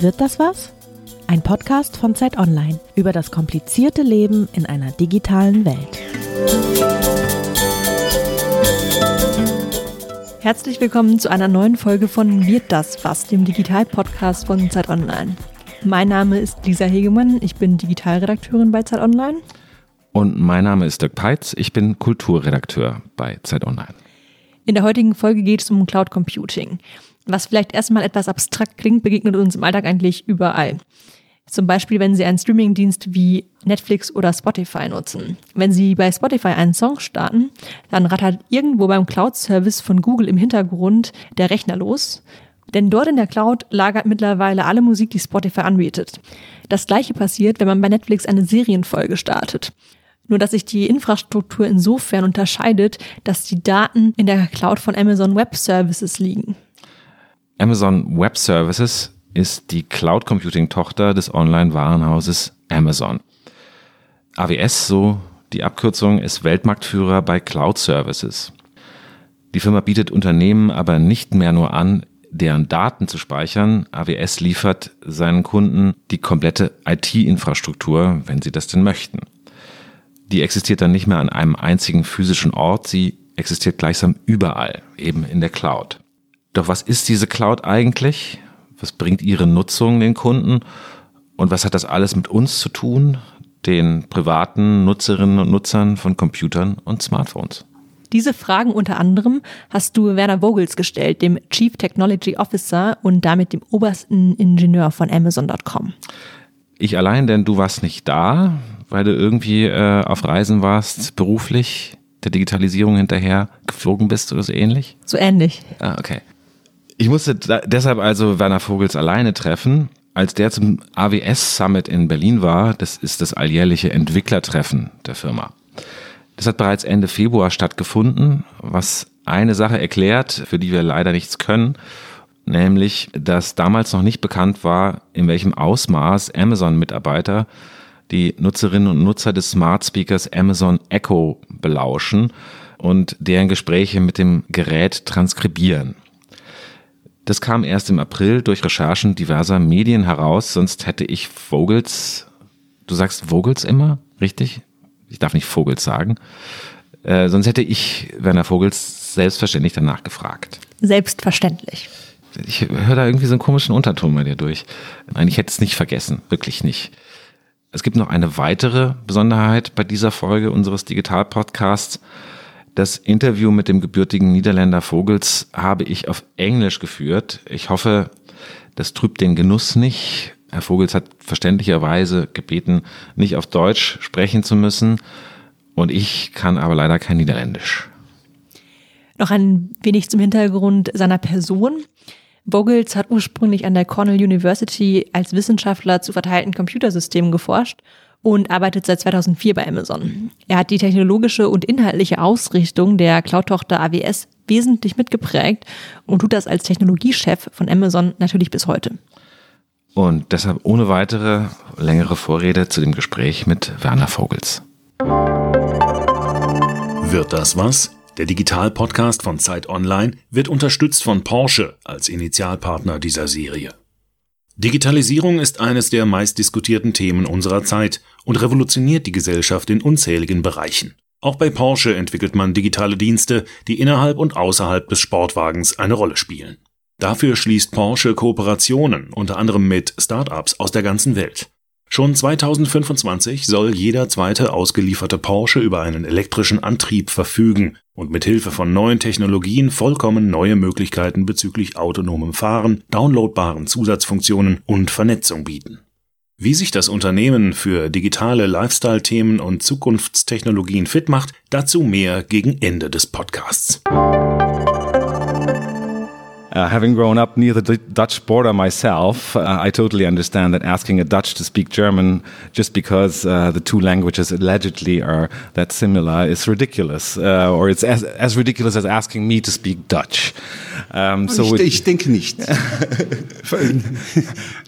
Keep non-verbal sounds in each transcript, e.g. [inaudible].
Wird das was? Ein Podcast von Zeit Online über das komplizierte Leben in einer digitalen Welt. Herzlich willkommen zu einer neuen Folge von Wird das was, dem Digital-Podcast von Zeit Online. Mein Name ist Lisa Hegemann, ich bin Digitalredakteurin bei Zeit Online. Und mein Name ist Dirk Peitz, ich bin Kulturredakteur bei Zeit Online. In der heutigen Folge geht es um Cloud Computing. Was vielleicht erstmal etwas abstrakt klingt, begegnet uns im Alltag eigentlich überall. Zum Beispiel, wenn Sie einen Streamingdienst wie Netflix oder Spotify nutzen. Wenn Sie bei Spotify einen Song starten, dann rattert irgendwo beim Cloud-Service von Google im Hintergrund der Rechner los. Denn dort in der Cloud lagert mittlerweile alle Musik, die Spotify anbietet. Das gleiche passiert, wenn man bei Netflix eine Serienfolge startet. Nur dass sich die Infrastruktur insofern unterscheidet, dass die Daten in der Cloud von Amazon Web Services liegen. Amazon Web Services ist die Cloud Computing Tochter des Online-Warenhauses Amazon. AWS, so die Abkürzung, ist Weltmarktführer bei Cloud Services. Die Firma bietet Unternehmen aber nicht mehr nur an, deren Daten zu speichern. AWS liefert seinen Kunden die komplette IT-Infrastruktur, wenn sie das denn möchten die existiert dann nicht mehr an einem einzigen physischen Ort, sie existiert gleichsam überall, eben in der Cloud. Doch was ist diese Cloud eigentlich? Was bringt ihre Nutzung den Kunden? Und was hat das alles mit uns zu tun, den privaten Nutzerinnen und Nutzern von Computern und Smartphones? Diese Fragen unter anderem hast du Werner Vogels gestellt, dem Chief Technology Officer und damit dem obersten Ingenieur von Amazon.com. Ich allein, denn du warst nicht da weil du irgendwie äh, auf Reisen warst, beruflich, der Digitalisierung hinterher geflogen bist oder so ähnlich? So ähnlich. Ah, okay. Ich musste deshalb also Werner Vogels alleine treffen. Als der zum AWS Summit in Berlin war, das ist das alljährliche Entwicklertreffen der Firma. Das hat bereits Ende Februar stattgefunden, was eine Sache erklärt, für die wir leider nichts können, nämlich, dass damals noch nicht bekannt war, in welchem Ausmaß Amazon-Mitarbeiter die Nutzerinnen und Nutzer des Smart Speakers Amazon Echo belauschen und deren Gespräche mit dem Gerät transkribieren. Das kam erst im April durch Recherchen diverser Medien heraus, sonst hätte ich Vogels, du sagst Vogels immer, richtig? Ich darf nicht Vogels sagen. Äh, sonst hätte ich Werner Vogels selbstverständlich danach gefragt. Selbstverständlich. Ich höre da irgendwie so einen komischen Unterton bei dir durch. Nein, ich hätte es nicht vergessen, wirklich nicht. Es gibt noch eine weitere Besonderheit bei dieser Folge unseres Digital-Podcasts. Das Interview mit dem gebürtigen Niederländer Vogels habe ich auf Englisch geführt. Ich hoffe, das trübt den Genuss nicht. Herr Vogels hat verständlicherweise gebeten, nicht auf Deutsch sprechen zu müssen. Und ich kann aber leider kein Niederländisch. Noch ein wenig zum Hintergrund seiner Person. Vogels hat ursprünglich an der Cornell University als Wissenschaftler zu verteilten Computersystemen geforscht und arbeitet seit 2004 bei Amazon. Er hat die technologische und inhaltliche Ausrichtung der Cloud-Tochter AWS wesentlich mitgeprägt und tut das als Technologiechef von Amazon natürlich bis heute. Und deshalb ohne weitere längere Vorrede zu dem Gespräch mit Werner Vogels. Wird das was? Der Digital-Podcast von Zeit Online wird unterstützt von Porsche als Initialpartner dieser Serie. Digitalisierung ist eines der meistdiskutierten Themen unserer Zeit und revolutioniert die Gesellschaft in unzähligen Bereichen. Auch bei Porsche entwickelt man digitale Dienste, die innerhalb und außerhalb des Sportwagens eine Rolle spielen. Dafür schließt Porsche Kooperationen, unter anderem mit Startups aus der ganzen Welt. Schon 2025 soll jeder zweite ausgelieferte Porsche über einen elektrischen Antrieb verfügen und mit Hilfe von neuen Technologien vollkommen neue Möglichkeiten bezüglich autonomem Fahren, downloadbaren Zusatzfunktionen und Vernetzung bieten. Wie sich das Unternehmen für digitale Lifestyle-Themen und Zukunftstechnologien fit macht, dazu mehr gegen Ende des Podcasts. Uh, having grown up near the D Dutch border myself, uh, I totally understand that asking a Dutch to speak German just because uh, the two languages allegedly are that similar is ridiculous, uh, or it's as, as, ridiculous as asking me to speak Dutch. Um, so ich, ich, denke nicht. [laughs]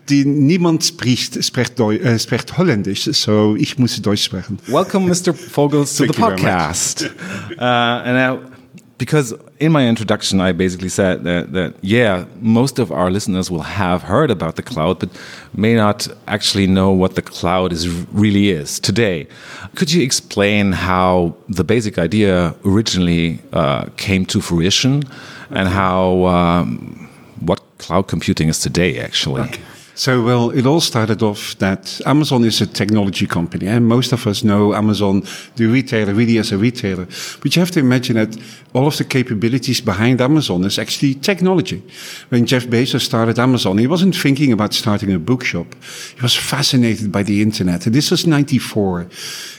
Die, niemand spricht, spricht, Deu äh, spricht Holländisch, so ich muss Deutsch sprechen. Welcome, Mr. Vogels, to the podcast. Uh, and because in my introduction, I basically said that, that, yeah, most of our listeners will have heard about the cloud, but may not actually know what the cloud is really is today. Could you explain how the basic idea originally uh, came to fruition and how um, what cloud computing is today, actually? Okay. So, well, it all started off that Amazon is a technology company, and most of us know Amazon, the retailer, really as a retailer. But you have to imagine that all of the capabilities behind Amazon is actually technology. When Jeff Bezos started Amazon, he wasn't thinking about starting a bookshop. He was fascinated by the internet. And this was 94.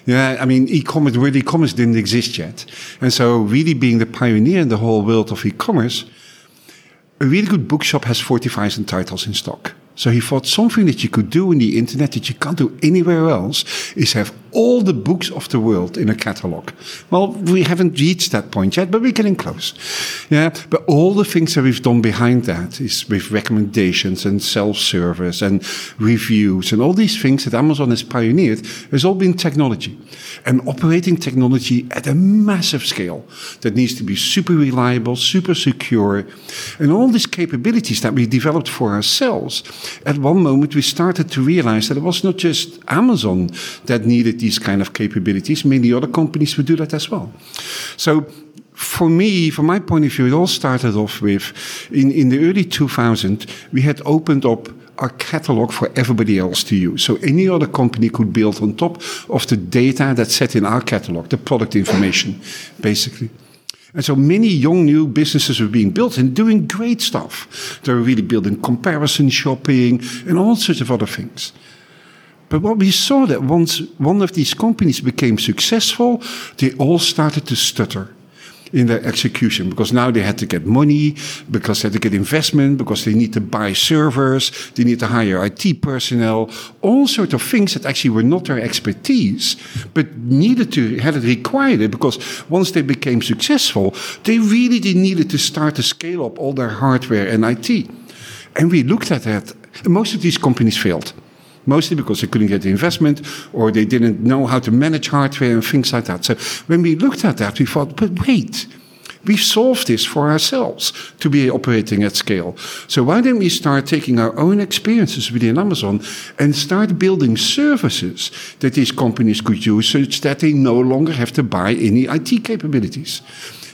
Yeah, I mean, e-commerce, word e-commerce didn't exist yet. And so really being the pioneer in the whole world of e-commerce, a really good bookshop has 40,000 titles in stock. So he thought something that you could do in the internet that you can't do anywhere else is have all the books of the world in a catalog. Well, we haven't reached that point yet, but we're getting close. Yeah, but all the things that we've done behind that is with recommendations and self-service and reviews and all these things that Amazon has pioneered has all been technology and operating technology at a massive scale that needs to be super reliable, super secure, and all these capabilities that we developed for ourselves. At one moment, we started to realize that it was not just Amazon that needed these kind of capabilities. Many other companies would do that as well. So for me, from my point of view, it all started off with in, in the early 2000s, we had opened up our catalog for everybody else to use. So any other company could build on top of the data that's set in our catalog, the product information, basically. And so many young new businesses were being built and doing great stuff. They were really building comparison shopping and all sorts of other things. But what we saw that once one of these companies became successful, they all started to stutter in their execution because now they had to get money, because they had to get investment, because they need to buy servers, they need to hire IT personnel, all sorts of things that actually were not their expertise, but needed to, had it required it because once they became successful, they really did needed to start to scale up all their hardware and IT. And we looked at that. Most of these companies failed mostly because they couldn't get the investment or they didn't know how to manage hardware and things like that. So when we looked at that, we thought, but wait, we've solved this for ourselves to be operating at scale. So why don't we start taking our own experiences within Amazon and start building services that these companies could use such that they no longer have to buy any IT capabilities?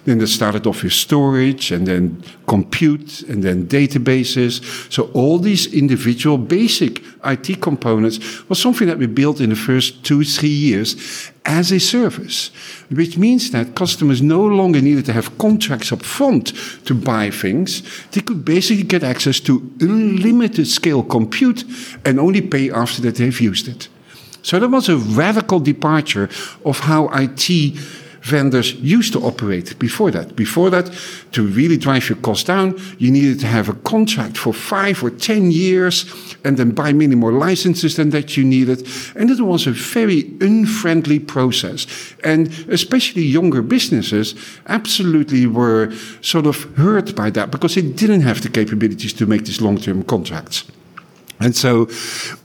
Then they started off with storage and then compute and then databases. So all these individual basic IT components was something that we built in the first two, three years as a service, which means that customers no longer needed to have contracts up front to buy things. They could basically get access to unlimited scale compute and only pay after that they've used it. So that was a radical departure of how IT vendors used to operate before that. Before that, to really drive your costs down, you needed to have a contract for five or ten years and then buy many more licenses than that you needed. And it was a very unfriendly process. And especially younger businesses absolutely were sort of hurt by that because they didn't have the capabilities to make these long-term contracts. And so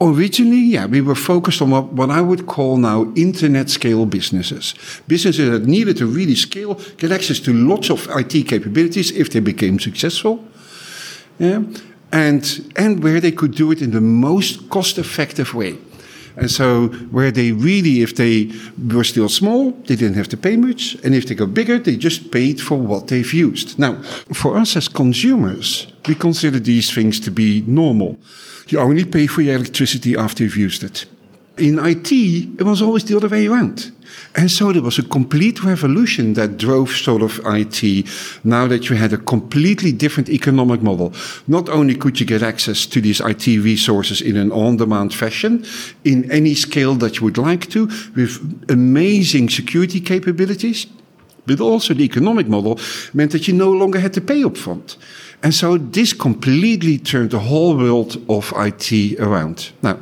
originally, yeah, we were focused on what, what I would call now internet scale businesses. Businesses that needed to really scale, get access to lots of IT capabilities if they became successful. Yeah, and, and where they could do it in the most cost effective way. And so, where they really, if they were still small, they didn't have to pay much. And if they got bigger, they just paid for what they've used. Now, for us as consumers, we consider these things to be normal. You only pay for your electricity after you've used it. In IT, it was always the other way around. And so there was a complete revolution that drove sort of IT now that you had a completely different economic model. Not only could you get access to these IT resources in an on demand fashion, in any scale that you would like to, with amazing security capabilities, but also the economic model meant that you no longer had to pay upfront. And so this completely turned the whole world of IT around. Now,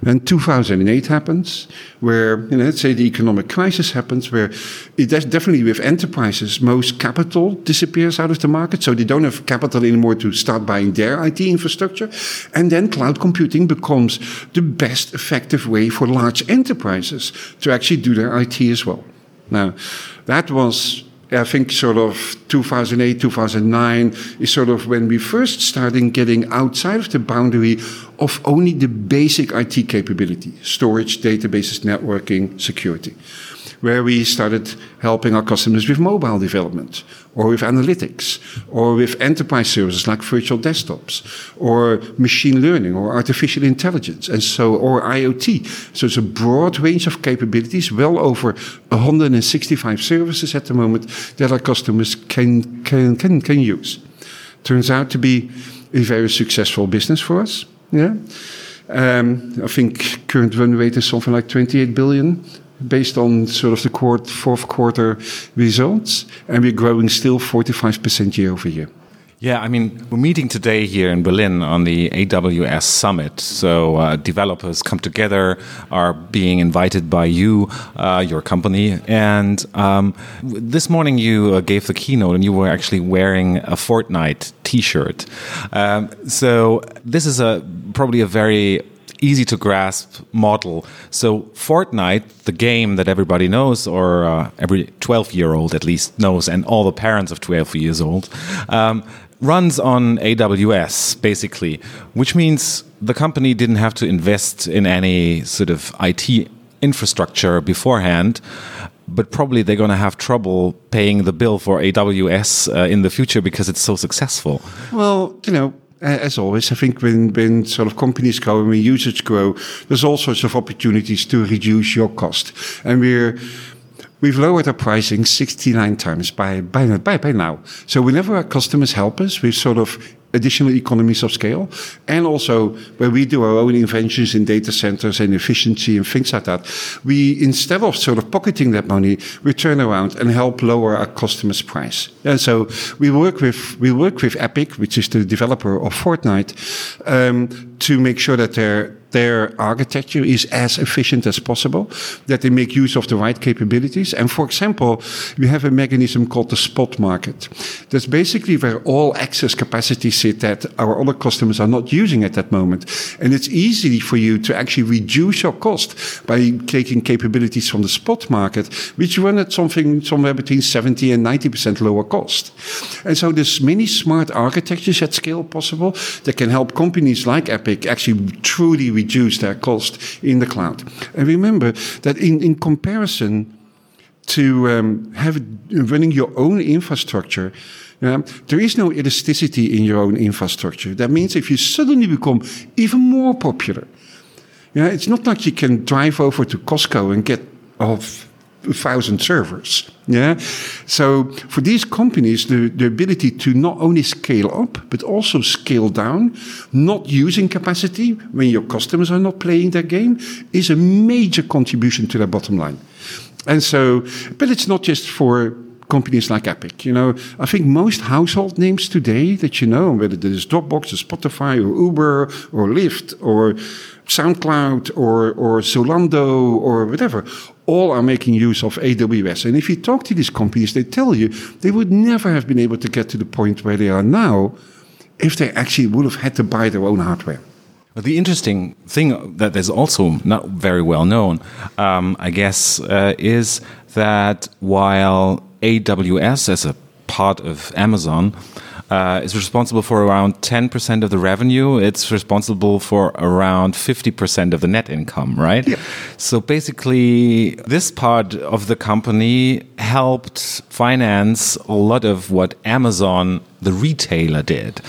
when 2008 happens, where, you know, let's say the economic crisis happens, where it definitely with enterprises, most capital disappears out of the market. So they don't have capital anymore to start buying their IT infrastructure. And then cloud computing becomes the best effective way for large enterprises to actually do their IT as well. Now, that was I think sort of 2008, 2009 is sort of when we first started getting outside of the boundary of only the basic IT capability, storage, databases, networking, security where we started helping our customers with mobile development or with analytics or with enterprise services like virtual desktops or machine learning or artificial intelligence and so or IoT. So it's a broad range of capabilities, well over 165 services at the moment that our customers can can can, can use. Turns out to be a very successful business for us. Yeah. Um, I think current run rate is something like 28 billion based on sort of the fourth quarter results, and we're growing still 45% year over year. Yeah, I mean, we're meeting today here in Berlin on the AWS Summit. So uh, developers come together, are being invited by you, uh, your company. And um, this morning you uh, gave the keynote and you were actually wearing a Fortnite t shirt. Um, so this is a probably a very easy to grasp model. So Fortnite, the game that everybody knows, or uh, every 12 year old at least knows, and all the parents of 12 years old, um, runs on AWS basically, which means the company didn't have to invest in any sort of IT infrastructure beforehand. But probably they're going to have trouble paying the bill for AWS uh, in the future because it's so successful. Well, you know, as always, I think when, when sort of companies grow and when usage grow, there's all sorts of opportunities to reduce your cost. And we're, we've lowered our pricing 69 times by, by, by, by now. So whenever our customers help us, we've sort of additional economies of scale. And also, where we do our own inventions in data centers and efficiency and things like that, we, instead of sort of pocketing that money, we turn around and help lower our customers' price. And so we work with, we work with Epic, which is the developer of Fortnite, um, to make sure that their their architecture is as efficient as possible, that they make use of the right capabilities. And for example, we have a mechanism called the spot market. That's basically where all excess capacity sit that our other customers are not using at that moment. And it's easy for you to actually reduce your cost by taking capabilities from the spot market, which run at something somewhere between 70 and 90% lower cost. And so there's many smart architectures at scale possible that can help companies like Epic actually truly reduce their cost in the cloud. And remember that in, in comparison to um, have running your own infrastructure, um, there is no elasticity in your own infrastructure. That means if you suddenly become even more popular, yeah, it's not like you can drive over to Costco and get off thousand servers. Yeah. So for these companies, the, the ability to not only scale up, but also scale down, not using capacity when your customers are not playing their game, is a major contribution to their bottom line. And so, but it's not just for companies like Epic. You know, I think most household names today that you know, whether it is Dropbox or Spotify or Uber or Lyft or SoundCloud or, or Zalando or whatever, all are making use of AWS. And if you talk to these companies, they tell you they would never have been able to get to the point where they are now if they actually would have had to buy their own hardware. The interesting thing that is also not very well known, um, I guess, uh, is that while AWS, as a part of Amazon, uh, is responsible for around 10% of the revenue. It's responsible for around 50% of the net income, right? Yeah. So basically, this part of the company helped finance a lot of what Amazon, the retailer, did.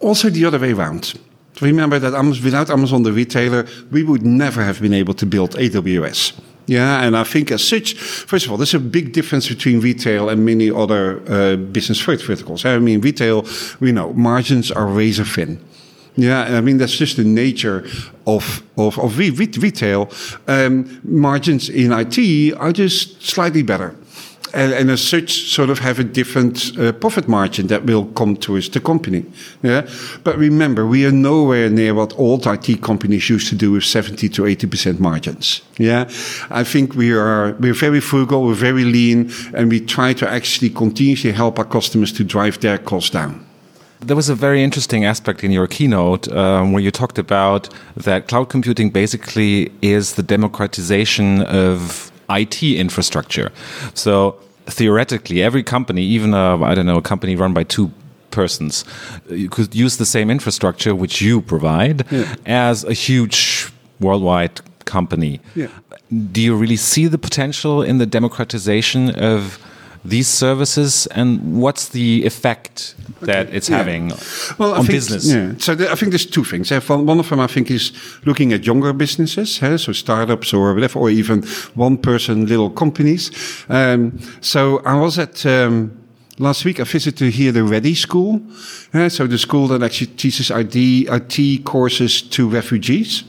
Also, the other way around. Remember that without Amazon, the retailer, we would never have been able to build AWS. Yeah, and I think as such, first of all, there's a big difference between retail and many other uh, business verticals. I mean, retail, we know margins are razor thin. Yeah, I mean that's just the nature of of, of retail. Um, margins in IT are just slightly better and, and, as such, sort of have a different uh, profit margin that will come to us, the company. Yeah, but remember, we are nowhere near what old IT companies used to do with seventy to eighty percent margins. Yeah, I think we are we're very frugal, we're very lean, and we try to actually continuously help our customers to drive their costs down. There was a very interesting aspect in your keynote um, where you talked about that cloud computing basically is the democratization of IT infrastructure. So theoretically, every company, even a, I don't know, a company run by two persons, you could use the same infrastructure which you provide Yeah. as a huge worldwide company. Yeah. Do you really see the potential in the democratization of these services, and what's the effect that it's Yeah. having Well, I on think, business? Yeah. So the, I think there's two things. One of them, I think, is looking at younger businesses, so startups or whatever, or even one-person little companies. Um, so I was at. Um, Last week, I visited here the ReDI School. Uh, so the school that actually teaches ID, IT courses to refugees.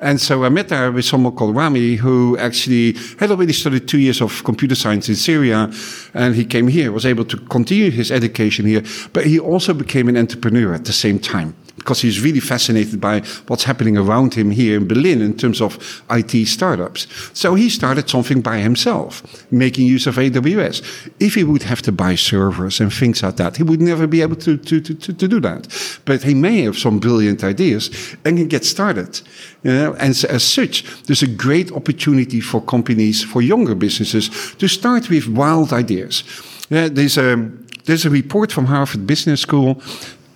And so I met there with someone called Rami, who actually had already studied two years of computer science in Syria. And he came here, was able to continue his education here. But he also became an entrepreneur at the same time because he's really fascinated by what's happening around him here in Berlin in terms of IT startups. So he started something by himself, making use of AWS. If he would have to buy servers and things like that, he would never be able to, to, to, to, do that. But he may have some brilliant ideas and can get started. You know? And as such, there's a great opportunity for companies, for younger businesses, to start with wild ideas. Yeah, there's a there's a report from Harvard Business School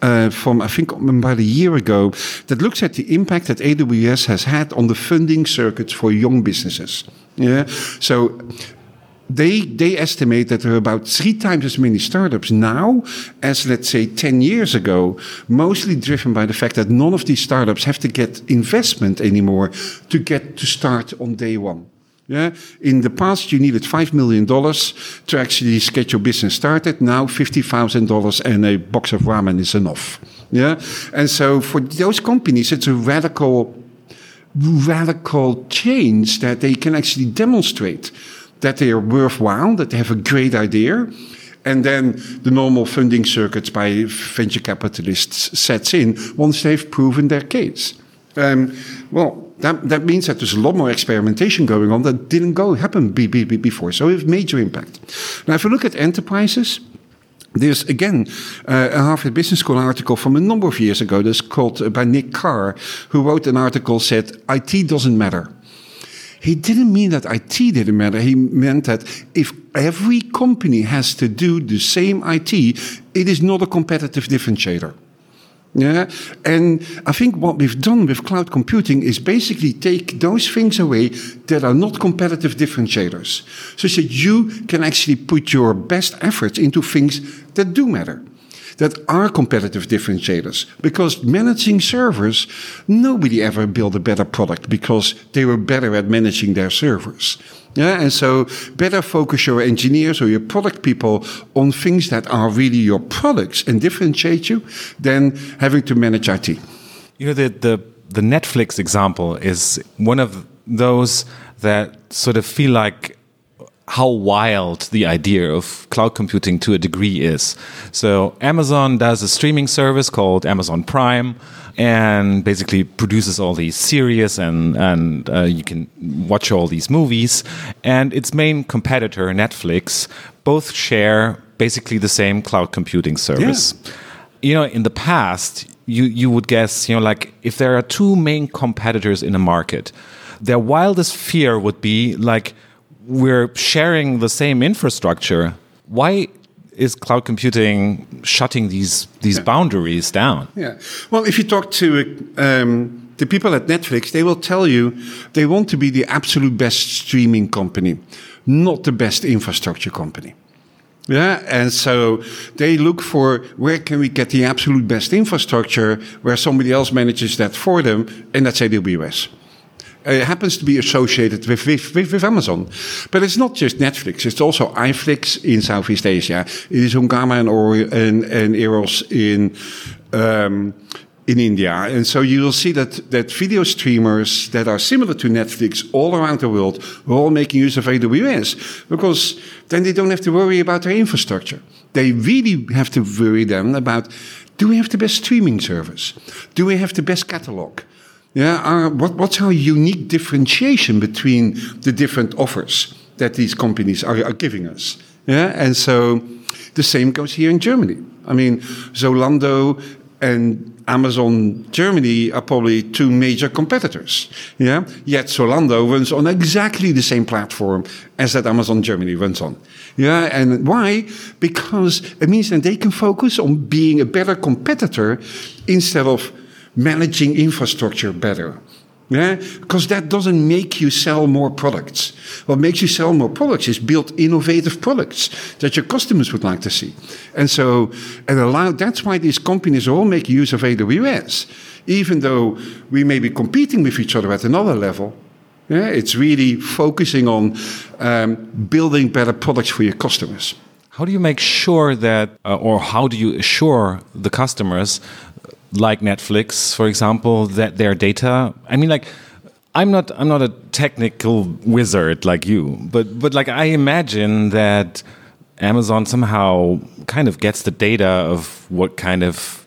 Eh, from I think about a year ago that looks at the impact that AWS has had on the funding circuits for young businesses. Yeah, so. They, they estimate that there are about three times as many startups now as, let's say, 10 years ago, mostly driven by the fact that none of these startups have to get investment anymore to get to start on day one. Yeah. In the past, you needed $5 million to actually get your business started. Now, $50,000 and a box of ramen is enough. Yeah. And so for those companies, it's a radical, radical change that they can actually demonstrate that they are worthwhile, that they have a great idea. And then the normal funding circuits by venture capitalists sets in once they've proven their case. Um, well, that, that means that there's a lot more experimentation going on that didn't go happen be, be, be before. So it has major impact. Now, if you look at enterprises, there's again uh, a Harvard Business School article from a number of years ago that's called uh, by Nick Carr, who wrote an article said IT doesn't matter. He didn't mean that IT didn't matter. He meant that if every company has to do the same IT, it is not a competitive differentiator. Yeah, and I think what we've done with cloud computing is basically take those things away that are not competitive differentiators, so that you can actually put your best efforts into things that do matter, that are competitive differentiators. Because managing servers, nobody ever built a better product because they were better at managing their servers. Yeah, and so better focus your engineers or your product people on things that are really your products and differentiate you than having to manage IT. You know, the, the, the Netflix example is one of those that sort of feel like how wild the idea of cloud computing to a degree is. So Amazon does a streaming service called Amazon Prime and basically produces all these series and and uh, you can watch all these movies and its main competitor Netflix both share basically the same cloud computing service. You know, in the past you you would guess, you know, like if there are two main competitors in a market, their wildest fear would be like we're sharing the same infrastructure. Why is cloud computing shutting these these yeah. boundaries down? Yeah. Well, if you talk to um, the people at Netflix, they will tell you they want to be the absolute best streaming company, not the best infrastructure company. Yeah, and so they look for where can we get the absolute best infrastructure where somebody else manages that for them, and that's AWS. It happens to be associated with, with, with, with, Amazon. But it's not just Netflix, it's also iFlix in Southeast Asia. It is Hungama and, or, and, and Eros in, um, in India. And so you will see that, that video streamers that are similar to Netflix all around the world are all making use of AWS because then they don't have to worry about their infrastructure. They really have to worry then about do we have the best streaming service? Do we have the best catalog? Yeah, our, what, what's our unique differentiation between the different offers that these companies are, are, giving us? Yeah, and so the same goes here in Germany. I mean, Zalando and Amazon Germany are probably two major competitors. Yeah. Yet Zalando runs on exactly the same platform as that Amazon Germany runs on. Yeah. And why? Because it means that they can focus on being a better competitor instead of managing infrastructure better. Yeah, because that doesn't make you sell more products. What makes you sell more products is build innovative products that your customers would like to see. And so, and allow, that's why these companies all make use of AWS. Even though we may be competing with each other at another level, yeah, it's really focusing on um, building better products for your customers. How do you make sure that, uh, or how do you assure the customers like Netflix, for example, that their data. I mean, like, I'm not I'm not a technical wizard like you, but but like I imagine that Amazon somehow kind of gets the data of what kind of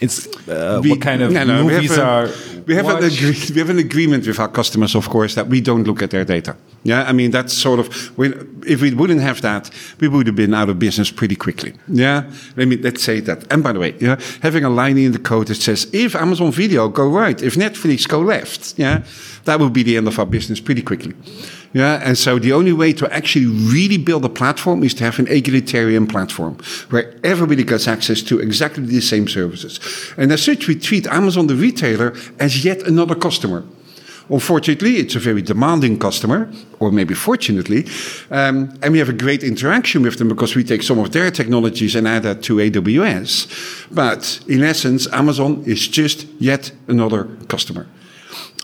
it's uh, we, what kind of no, no, movies a, are. We have an agree, we have an agreement with our customers, of course, that we don't look at their data. Yeah, I mean that's sort of if we wouldn't have that, we would have been out of business pretty quickly. Yeah, let me let's say that. And by the way, yeah, having a line in the code that says if Amazon Video go right, if Netflix go left, yeah, that would be the end of our business pretty quickly. Yeah, and so the only way to actually really build a platform is to have an egalitarian platform where everybody gets access to exactly the same services. And as such, we treat Amazon the retailer as yet another customer. Unfortunately, it's a very demanding customer, or maybe fortunately, um, and we have a great interaction with them because we take some of their technologies and add that to AWS. But in essence, Amazon is just yet another customer.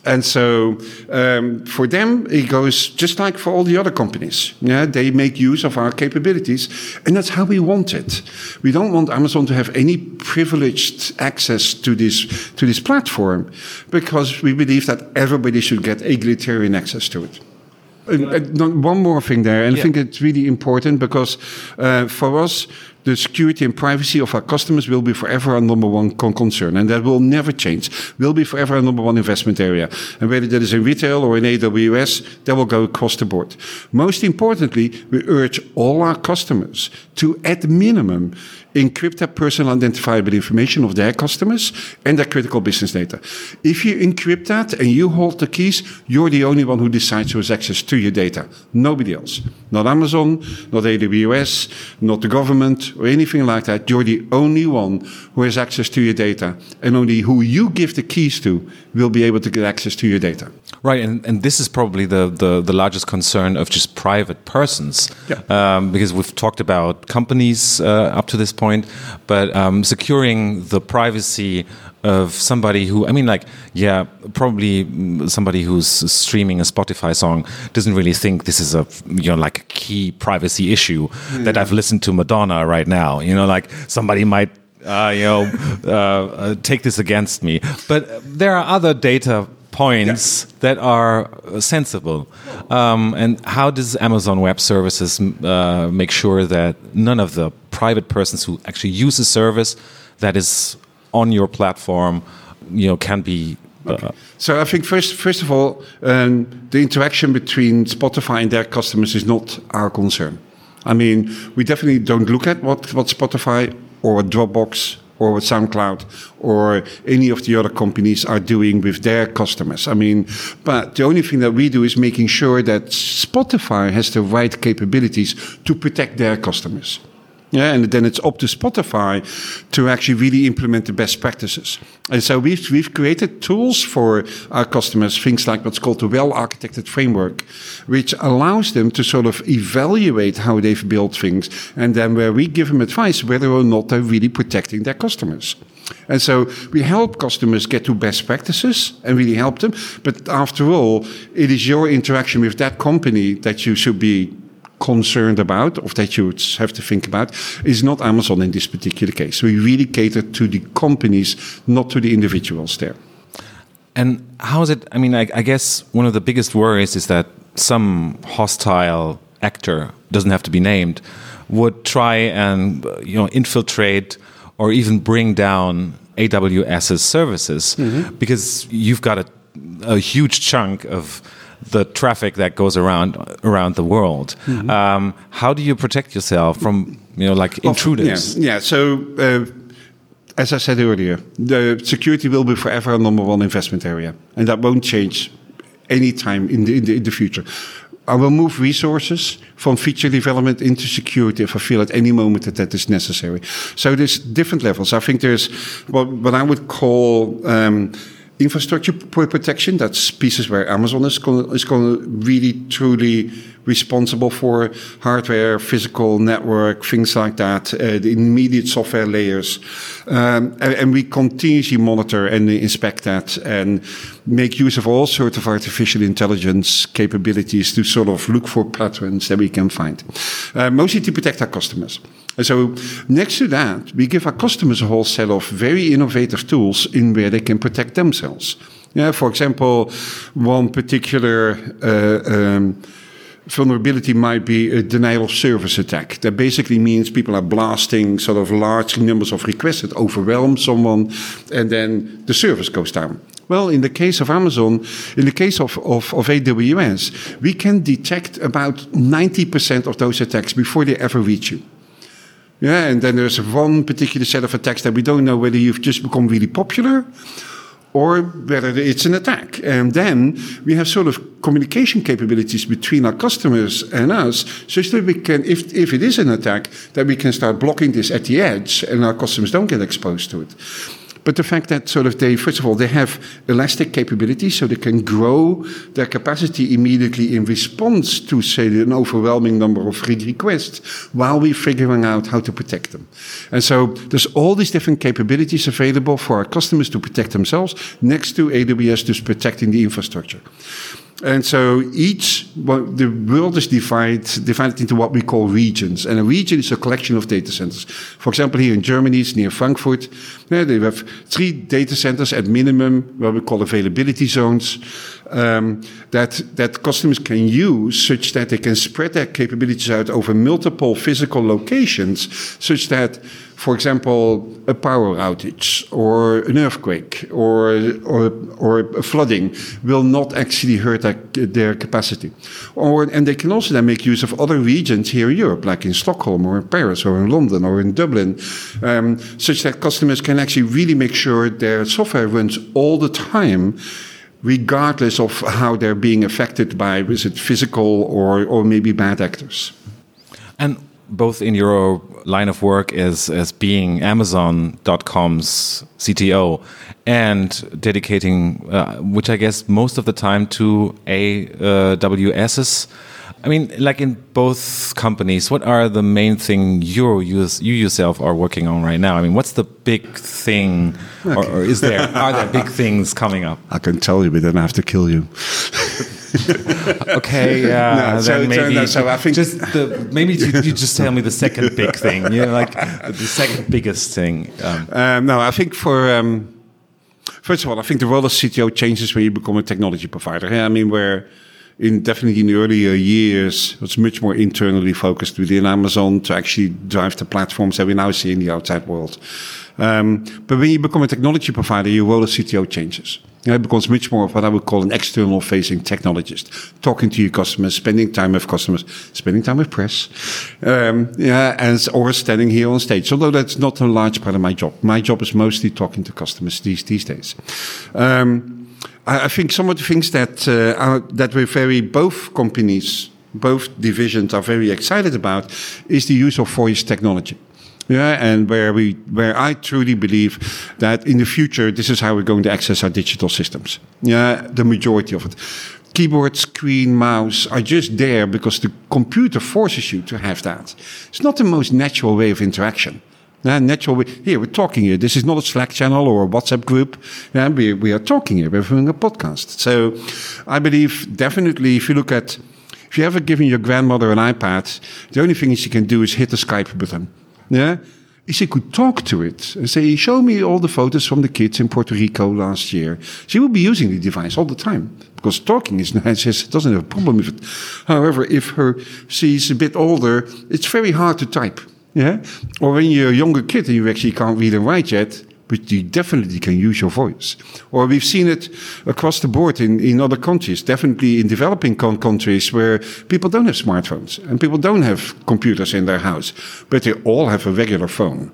And so um, for them, it goes just like for all the other companies. Yeah, they make use of our capabilities, and that's how we want it. We don't want Amazon to have any privileged access to this to this platform, because we believe that everybody should get egalitarian access to it. And, one more thing there, and yeah. I think it's really important because uh, for us, the security and privacy of our customers will be forever our number one con concern, and that will never change. Will be forever our number one investment area, and whether that is in retail or in AWS, that will go across the board. Most importantly, we urge all our customers to, at minimum, encrypt their personal identifiable information of their customers and their critical business data. If you encrypt that and you hold the keys, you're the only one who decides who has access to your data. Nobody else. Not Amazon, not AWS, not the government, or anything like that. You're the only one who has access to your data. And only who you give the keys to will be able to get access to your data. Right, and, and this is probably the, the, the largest concern of just private persons. Yeah. Um, because we've talked about companies uh, up to this point, but um, securing the privacy of somebody who, I mean, like, yeah, probably somebody who's streaming a Spotify song doesn't really think this is a, you know, like a key privacy issue mm. that I've listened to Madonna right now. You know, like somebody might uh, you know, [laughs] uh, uh, take this against me. But there are other data points yeah. that are sensible. Um, and how does Amazon Web Services uh, make sure that none of the private persons who actually use a service that is on your platform, you know, can be uh, Okay. So I think first, first of all, um, the interaction between Spotify and their customers is not our concern. I mean, we definitely don't look at what, what Spotify or Dropbox or what SoundCloud or any of the other companies are doing with their customers. I mean, but the only thing that we do is making sure that Spotify has the right capabilities to protect their customers. Yeah, and then it's up to Spotify to actually really implement the best practices. And so we've, we've created tools for our customers, things like what's called the well-architected framework, which allows them to sort of evaluate how they've built things, and then where we give them advice whether or not they're really protecting their customers. And so we help customers get to best practices and really help them. But after all, it is your interaction with that company that you should be concerned about, or that you would have to think about, is not Amazon in this particular case. We really cater to the companies, not to the individuals there. And how is it? I mean, I, I guess one of the biggest worries is that some hostile actor doesn't have to be named would try and you know infiltrate or even bring down AWS's services mm -hmm. because you've got a, a huge chunk of the traffic that goes around around the world. Mm -hmm. um, how do you protect yourself from you know like intruders? Yeah, yeah. so. Uh, as I said earlier, the security will be forever a number one investment area, and that won't change anytime in the, in the, in the future. I will move resources from feature development into security if I feel at any moment that that is necessary. So there's different levels. I think there's what, what I would call um, infrastructure protection. That's pieces where Amazon is going is to really truly responsible for hardware, physical network, things like that, uh, the immediate software layers, um, and, and, we continuously monitor and inspect that and make use of all sorts of artificial intelligence capabilities to sort of look for patterns that we can find, uh, mostly to protect our customers. And so next to that, we give our customers a whole set of very innovative tools in where they can protect themselves. Yeah, for example, one particular uh, um, vulnerability might be a denial of service attack. That basically means people are blasting sort of large numbers of requests that overwhelm someone, and then the service goes down. Well, in the case of Amazon, in the case of, of, of AWS, we can detect about 90% of those attacks before they ever reach you. Yeah, and then there's one particular set of attacks that we don't know whether you've just become really popular or whether it's an attack. And then we have sort of communication capabilities between our customers and us, such that we can, if, if it is an attack, that we can start blocking this at the edge and our customers don't get exposed to it. But the fact that sort of they, first of all, they have elastic capabilities, so they can grow their capacity immediately in response to, say, an overwhelming number of read requests while we're figuring out how to protect them. And so there's all these different capabilities available for our customers to protect themselves next to AWS just protecting the infrastructure. And so each, well, the world is divided, divided into what we call regions. And a region is a collection of data centers. For example, here in Germany, it's near Frankfurt. Yeah, they have three data centers at minimum, what we call availability zones, um, that, that customers can use such that they can spread their capabilities out over multiple physical locations, such that for example, a power outage or an earthquake or, or, or a flooding will not actually hurt their, their capacity. Or, and they can also then make use of other regions here in Europe, like in Stockholm or in Paris or in London or in Dublin, um, such that customers can actually really make sure their software runs all the time regardless of how they're being affected by is it physical or, or maybe bad actors. And both in your line of work as as being Amazon.com's CTO and dedicating, uh, which I guess most of the time to AWS's. I mean, like in both companies, what are the main thing you use, you yourself are working on right now? I mean, what's the big thing, okay. or, or, is there are there big [laughs] things coming up? I can tell you, but then I have to kill you. [laughs] [laughs] okay, [laughs] yeah. No, so, maybe no, so I think just the, maybe you, you, just tell me the second big thing. You know, like the second biggest thing. Um, um, no, I think for. Um, first of all, I think the role of CTO changes when you become a technology provider. I mean, where in definitely in the earlier years, it was much more internally focused within Amazon to actually drive the platforms that we now see in the outside world. Um, but when you become a technology provider, your role as CTO changes. It becomes much more of what I would call an external facing technologist, talking to your customers, spending time with customers, spending time with press, um, yeah, and or standing here on stage. Although that's not a large part of my job. My job is mostly talking to customers these these days. Um, I, I, think some of the things that uh, are, that we're very both companies, both divisions are very excited about is the use of voice technology. Yeah, and where we where I truly believe that in the future this is how we're going to access our digital systems. Yeah, the majority of it. Keyboard, screen, mouse are just there because the computer forces you to have that. It's not the most natural way of interaction. Yeah, natural. Here we're talking here. This is not a Slack channel or a WhatsApp group. Yeah, we we are talking here. We're doing a podcast. So, I believe definitely if you look at if you ever given your grandmother an iPad, the only thing she can do is hit the Skype button. Yeah? She could talk to it and say, Show me all the photos from the kids in Puerto Rico last year. She will be using the device all the time because talking is [laughs] nice. she doesn't have a problem with it. However, if her she's a bit older, it's very hard to type. Yeah? Or when you're a younger kid and you actually can't read and write yet, but you definitely can use your voice. Or we've seen it across the board in, in other countries, definitely in developing countries where people don't have smartphones and people don't have computers in their house, but they all have a regular phone.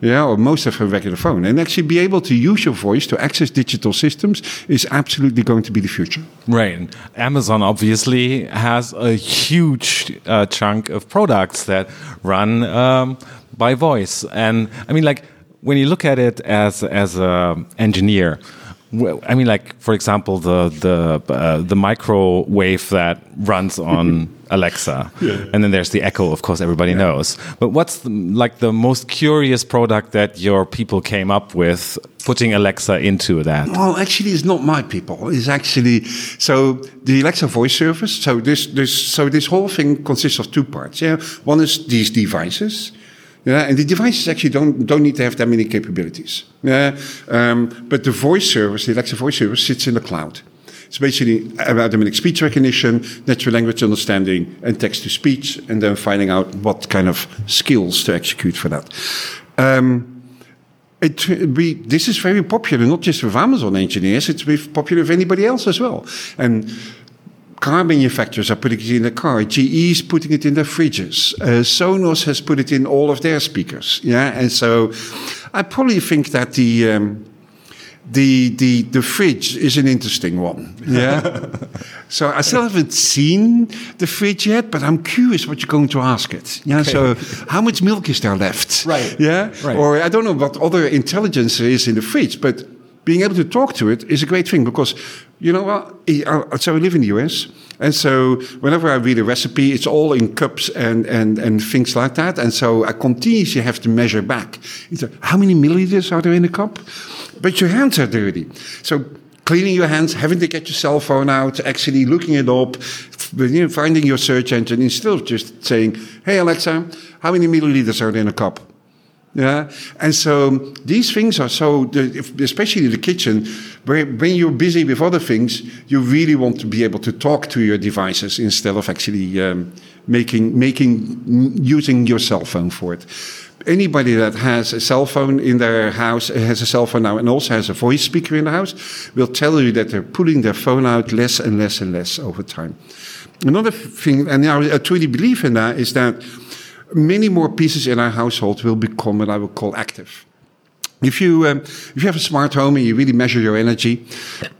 yeah, or most of a regular phone. And actually be able to use your voice to access digital systems is absolutely going to be the future. Right. Amazon obviously has a huge uh, chunk of products that run um, by voice. And I mean, like, when you look at it as, as an engineer, well, I mean, like for example, the the uh, the microwave that runs on [laughs] Alexa, yeah. and then there's the Echo. Of course, everybody yeah. knows. But what's the, like the most curious product that your people came up with, putting Alexa into that? Well, actually, it's not my people. It's actually so the Alexa voice service. So this this so this whole thing consists of two parts. Yeah, one is these devices yeah, and the devices actually don't don't need to have that many capabilities. Yeah, um, but the voice service, the Alexa voice service, sits in the cloud. It's basically automatic speech recognition, natural language understanding, and text to speech, and then finding out what kind of skills to execute for that. Um, it, we, this is very popular, not just with Amazon engineers, it's with popular with anybody else as well. And car manufacturers are putting it in the car. GE is putting it in their fridges. Uh, Sonos has put it in all of their speakers. Yeah, and so I probably think that the um, the the the fridge is an interesting one. Yeah. [laughs] so I still haven't seen the fridge yet, but I'm curious what you're going to ask it. Yeah. Okay. So how much milk is there left? Right. Yeah. Right. Or I don't know what other intelligence is in the fridge, but being able to talk to it is a great thing because, you know what? So I live in the US. And so whenever I read a recipe, it's all in cups and, and, and things like that. And so I continuously have to measure back. How many milliliters are there in a cup? But your hands are dirty. So cleaning your hands, having to get your cell phone out, actually looking it up, finding your search engine instead of just saying, hey, Alexa, how many milliliters are there in a cup? Yeah, and so these things are so, especially in the kitchen, where when you're busy with other things, you really want to be able to talk to your devices instead of actually um, making making using your cell phone for it. Anybody that has a cell phone in their house has a cell phone now and also has a voice speaker in the house will tell you that they're pulling their phone out less and less and less over time. Another thing, and I truly believe in that, is that many more pieces in our household will become what I would call active. If you um, if you have a smart home and you really measure your energy,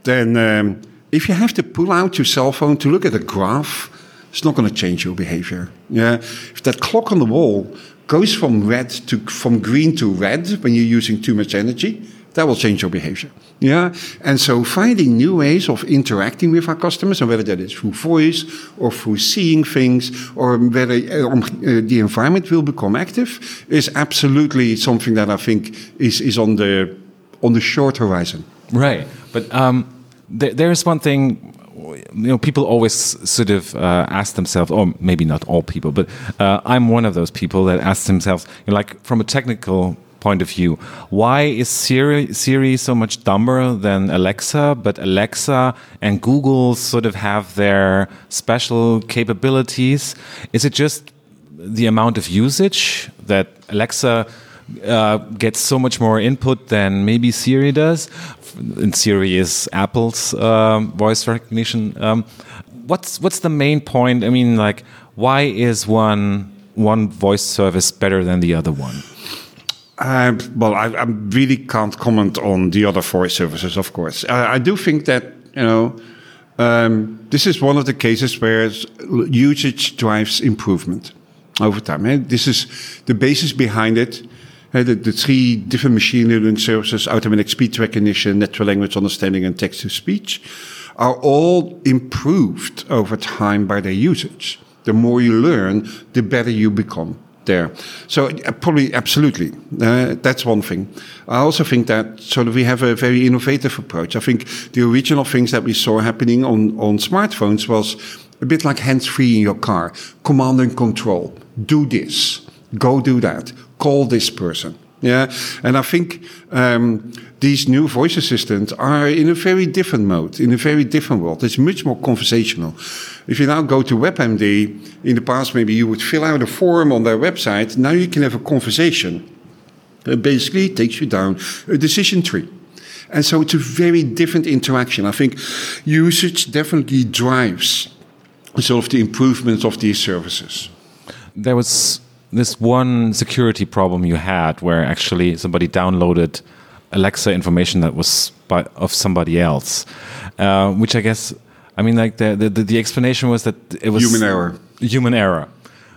then um, if you have to pull out your cell phone to look at a graph, it's not going to change your behavior. Yeah, if that clock on the wall goes from red to from green to red when you're using too much energy, that will change your behavior. Yeah. And so finding new ways of interacting with our customers, and whether that is through voice or through seeing things, or whether uh, the environment will become active, is absolutely something that I think is, is on the on the short horizon. Right. But um, there, there's one thing you know, people always sort of uh, ask themselves, or maybe not all people, but uh, I'm one of those people that ask themselves, you know, like from a technical point of view. Why is Siri, Siri so much dumber than Alexa, but Alexa and Google sort of have their special capabilities? Is it just the amount of usage that Alexa uh, gets so much more input than maybe Siri does? And Siri is Apple's uh, voice recognition. Um, what's what's the main point? I mean, like, why is one one voice service better than the other one? Uh, well, I, I, really can't comment on the other voice services, of course. I, I do think that, you know, um, this is one of the cases where usage drives improvement over time. Eh? This is the basis behind it. Uh, the, the, three different machine learning services, automatic speech recognition, natural language understanding, and text to speech, are all improved over time by their usage. The more you learn, the better you become there. So uh, probably absolutely, uh, that's one thing. I also think that sort of we have a very innovative approach. I think the original things that we saw happening on on smartphones was a bit like hands free in your car, command and control. Do this, go do that, call this person. Yeah, and I think um, these new voice assistants are in a very different mode, in a very different world. It's much more conversational. If you now go to WebMD, in the past maybe you would fill out a form on their website. Now you can have a conversation. It basically takes you down a decision tree. And so it's a very different interaction. I think usage definitely drives sort of the improvements of these services. There was this one security problem you had where actually somebody downloaded Alexa information that was by, of somebody else, uh, which I guess, I mean, like the, the the explanation was that it was Human error. Human error.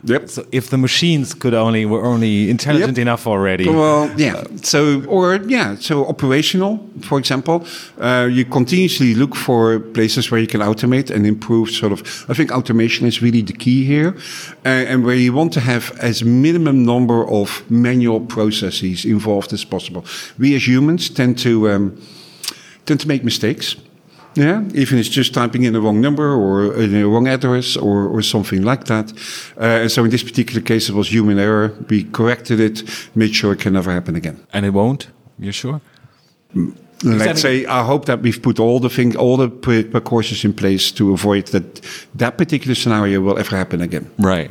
Yep. So if the machines could only were only intelligent Yep. enough already. Well, yeah. So, or yeah, so operational, for example, uh, you continuously look for places where you can automate and improve. Sort of, I think automation is really the key here, uh, and where you want to have as minimum number of manual processes involved as possible. We as humans tend to um, tend to make mistakes. Yeah, even if it's just typing in the wrong number or uh, the wrong address or, or something like that. Uh, and so in this particular case, it was human error. We corrected it, made sure it can never happen again. and it won't. You're sure? Let's say I hope that we've put all the thing, all the precautions in place to avoid that that particular scenario will ever happen again. Right.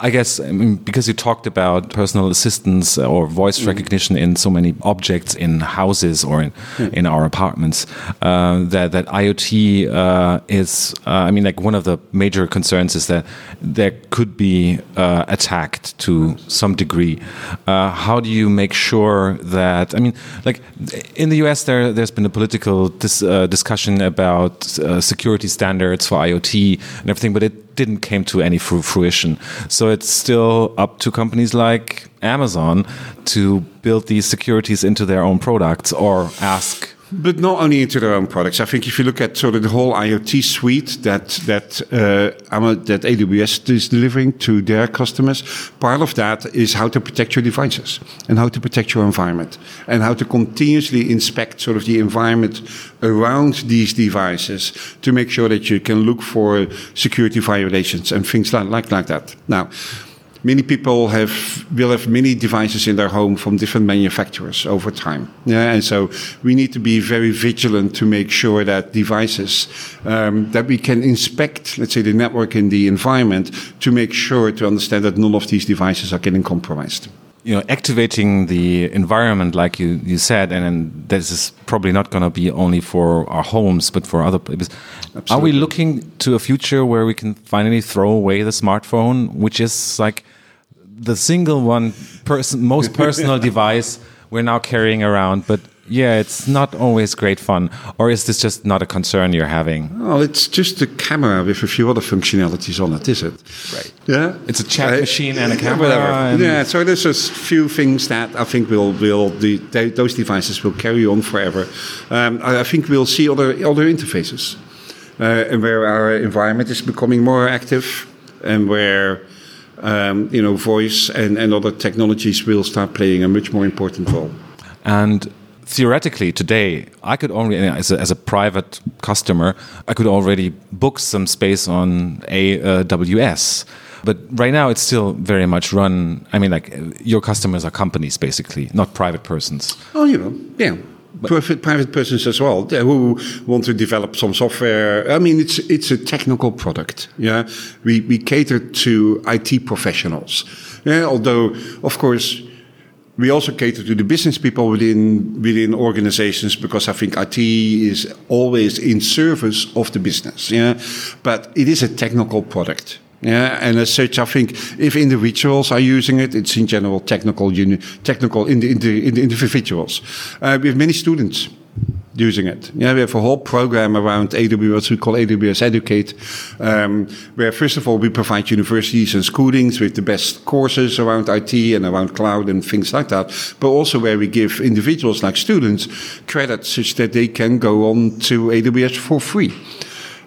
I guess I mean, because you talked about personal assistance or voice recognition in so many objects in houses or in, in our apartments, uh, that that IoT uh, is. Uh, I mean, like one of the major concerns is that there could be uh, attacked to some degree. Uh, how do you make sure that? I mean, like in the U.S., there there's been a political dis, uh, discussion about uh, security standards for IoT and everything, but it didn't came to any fruition. So it's still up to companies like Amazon to build these securities into their own products or ask. But not only into their own products. I think if you look at sort of the whole IoT suite that that uh, that AWS is delivering to their customers, part of that is how to protect your devices and how to protect your environment and how to continuously inspect sort of the environment around these devices to make sure that you can look for security violations and things like like, like that. Now. Many people have will have many devices in their home from different manufacturers over time. Yeah, and so we need to be very vigilant to make sure that devices um, that we can inspect, let's say, the network in the environment, to make sure to understand that none of these devices are getting compromised. You know, activating the environment, like you, you said, and, then this is probably not going to be only for our homes, but for other places. Are we looking to a future where we can finally throw away the smartphone, which is like the single one person, most personal [laughs] device we're now carrying around? But yeah, it's not always great fun. Or is this just not a concern you're having? Oh, it's just a camera with a few other functionalities on it, is it? Right. Yeah, It's a chat Uh, machine and a camera. and- yeah, so there's a few things that I think will will the, th those devices will carry on forever. Um, I, I think we'll see other other interfaces, uh, and where our environment is becoming more active, and where. Um, you know, voice and, and other technologies will start playing a much more important role. And theoretically, today, I could only, as a, as a private customer, I could already book some space on AWS. But right now, it's still very much run. I mean, like your customers are companies, basically, not private persons. Oh, you know, yeah. Private, private persons as well who want to develop some software. I mean, it's it's a technical product. Yeah, we we cater to IT professionals. Yeah, although of course we also cater to the business people within within organizations because I think IT is always in service of the business. Yeah, but it is a technical product. Yeah, and as such, I think if individuals are using it, it's in general technical, technical in the, in the, in the individuals. Uh, we have many students using it. Yeah, we have a whole program around AWS we call AWS Educate, um, where first of all we provide universities and schoolings with the best courses around IT and around cloud and things like that, but also where we give individuals like students credit such that they can go on to AWS for free.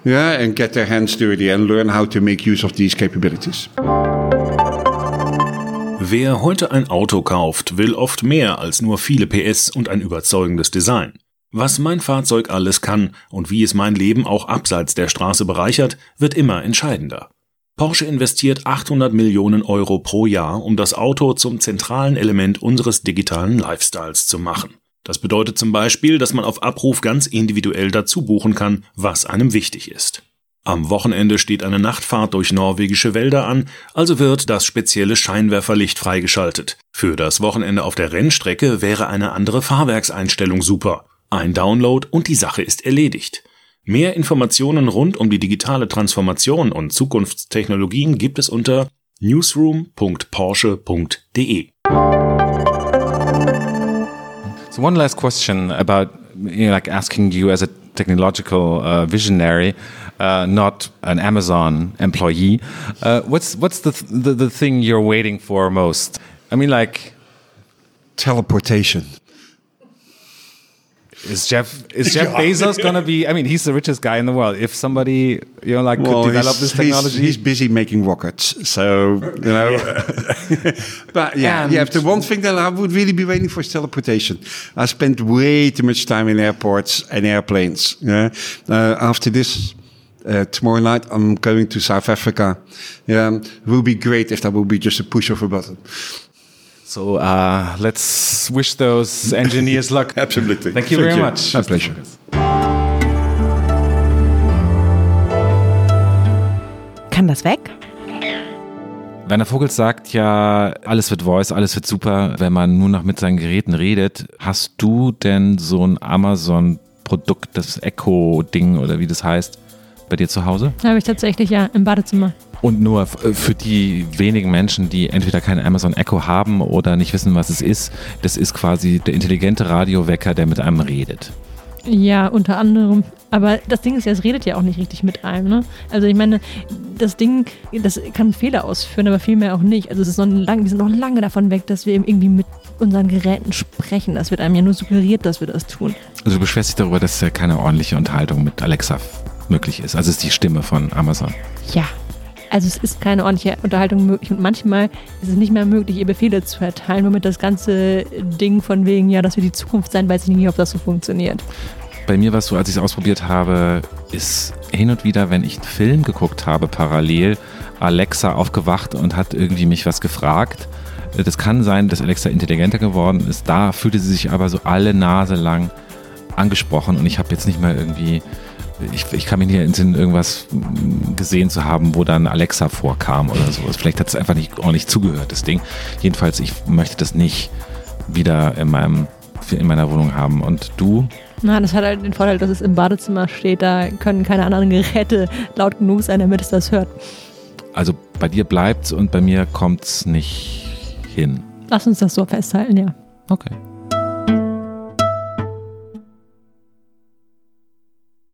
Yeah, and get their hands dirty and learn how to make use of these capabilities. Wer heute ein Auto kauft, will oft mehr als nur viele PS und ein überzeugendes Design. Was mein Fahrzeug alles kann und wie es mein Leben auch abseits der Straße bereichert, wird immer entscheidender. Porsche investiert 800 Millionen Euro pro Jahr, um das Auto zum zentralen Element unseres digitalen Lifestyles zu machen. Das bedeutet zum Beispiel, dass man auf Abruf ganz individuell dazu buchen kann, was einem wichtig ist. Am Wochenende steht eine Nachtfahrt durch norwegische Wälder an, also wird das spezielle Scheinwerferlicht freigeschaltet. Für das Wochenende auf der Rennstrecke wäre eine andere Fahrwerkseinstellung super. Ein Download und die Sache ist erledigt. Mehr Informationen rund um die digitale Transformation und Zukunftstechnologien gibt es unter newsroom.porsche.de. So one last question about you know, like asking you as a technological uh, visionary, uh, not an Amazon employee. Uh, what's what's the, the the thing you're waiting for most? I mean, like Teleportation. Is Jeff is Jeff [laughs] Bezos gonna be? I mean, he's the richest guy in the world. If somebody you know like could develop this technology, He's, he's busy making rockets, so you know. [laughs] but yeah, And- yeah. The one thing that I would really be waiting for is teleportation. I spent way too much time in airports and airplanes. Yeah. Uh, after this. Uh, tomorrow night I'm going to South Africa. Yeah, it will be great if that will be just a push of a button. So uh, let's wish those engineers luck. [laughs] Absolutely. Thank you Thank very you. much. My pleasure. Kann das weg? Werner Vogels sagt ja, alles wird Voice, alles wird super, wenn man nur noch mit seinen Geräten redet. Hast du denn so ein Amazon-Produkt, das Echo-Ding oder wie das heißt, bei dir zu Hause? Habe ich tatsächlich ja im Badezimmer. Und nur äh, für die wenigen Menschen, die entweder kein Amazon Echo haben oder nicht wissen, was es ist, das ist quasi der intelligente Radiowecker, der mit einem redet. Ja, unter anderem. Aber das Ding ist ja, es redet ja auch nicht richtig mit einem. Ne? Also ich meine, das Ding, das kann Fehler ausführen, aber vielmehr auch nicht. Also es ist noch lang, wir sind noch lange davon weg, dass wir eben irgendwie mit unseren Geräten sprechen. Das wird einem ja nur suggeriert, dass wir das tun. Also du beschwerst dich darüber, dass ja keine ordentliche Unterhaltung mit Alexa möglich ist. Also es ist die Stimme von Amazon. Ja. Also es ist keine ordentliche Unterhaltung möglich und manchmal ist es nicht mehr möglich, ihr Befehle zu erteilen, womit das ganze Ding von wegen, ja, das wird die Zukunft sein, weiß ich nicht, ob das so funktioniert. Bei mir war es so, als ich es ausprobiert habe, ist hin und wieder, wenn ich einen Film geguckt habe, parallel Alexa aufgewacht und hat irgendwie mich was gefragt. Das kann sein, dass Alexa intelligenter geworden ist. Da fühlte sie sich aber so alle Nase lang angesprochen und ich habe jetzt nicht mal irgendwie, ich, ich kann mich nicht entsinnen, irgendwas gesehen zu haben, wo dann Alexa vorkam oder sowas. Vielleicht hat es einfach nicht ordentlich zugehört, das Ding. Jedenfalls, ich möchte das nicht wieder in meinem in meiner Wohnung haben. Und du? Na, das hat halt den Vorteil, dass es im Badezimmer steht. Da können keine anderen Geräte laut genug sein, damit es das hört. Also bei dir bleibt's und bei mir kommt's nicht hin. Lass uns das so festhalten, ja. Okay.